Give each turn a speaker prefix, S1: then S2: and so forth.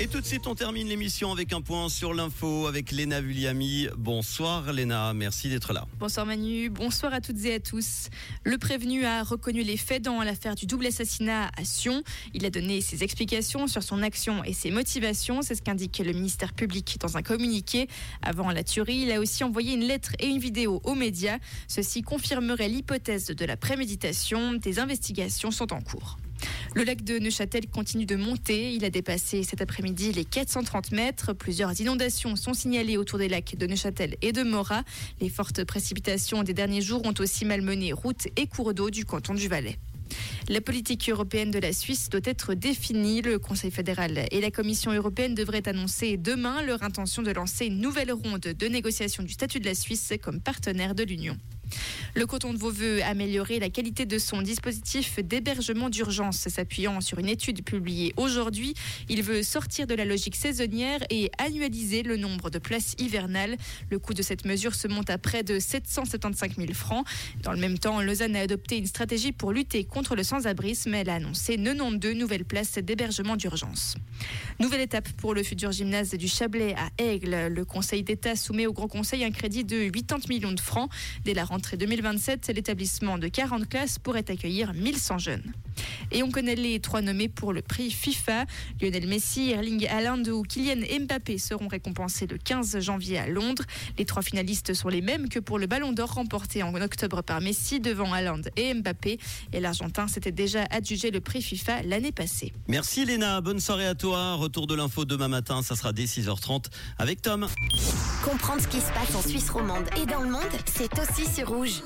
S1: Et tout de suite, on termine l'émission avec un point sur l'info avec Léna Vulliami. Bonsoir Léna, merci d'être là.
S2: Bonsoir Manu, bonsoir à toutes et à tous. Le prévenu a reconnu les faits dans l'affaire du double assassinat à Sion. Il a donné ses explications sur son action et ses motivations, c'est ce qu'indique le ministère public dans un communiqué. Avant la tuerie, il a aussi envoyé une lettre et une vidéo aux médias. Ceci confirmerait l'hypothèse de la préméditation. Des investigations sont en cours. Le lac de Neuchâtel continue de monter. Il a dépassé cet après-midi les 430 mètres. Plusieurs inondations sont signalées autour des lacs de Neuchâtel et de Morat. Les fortes précipitations des derniers jours ont aussi malmené routes et cours d'eau du canton du Valais. La politique européenne de la Suisse doit être définie. Le Conseil fédéral et la Commission européenne devraient annoncer demain leur intention de lancer une nouvelle ronde de négociation du statut de la Suisse comme partenaire de l'Union. Le canton de Vaud veut améliorer la qualité de son dispositif d'hébergement d'urgence, s'appuyant sur une étude publiée aujourd'hui. Il veut sortir de la logique saisonnière et annualiser le nombre de places hivernales. Le coût de cette mesure se monte à près de 775 000 francs. Dans le même temps, Lausanne a adopté une stratégie pour lutter contre le sans-abrisme. Elle a annoncé 92 nouvelles places d'hébergement d'urgence. Nouvelle étape pour le futur gymnase du Chablais à Aigle. Le Conseil d'État soumet au Grand Conseil un crédit de 80 millions de francs. Dès la rentrée 2027, l'établissement de 40 classes pourrait accueillir 1100 jeunes. Et on connaît les trois nommés pour le prix FIFA. Lionel Messi, Erling Haaland ou Kylian Mbappé seront récompensés le 15 janvier à Londres. Les trois finalistes sont les mêmes que pour le Ballon d'Or remporté en octobre par Messi devant Haaland et Mbappé. Et l'Argentin s'était déjà adjugé le prix FIFA l'année passée.
S1: Merci Léna, bonne soirée à toi. Retour de l'info demain matin, ça sera dès 6h30 avec Tom.
S3: Comprendre ce qui se passe en Suisse romande et dans le monde, c'est aussi sur rouge.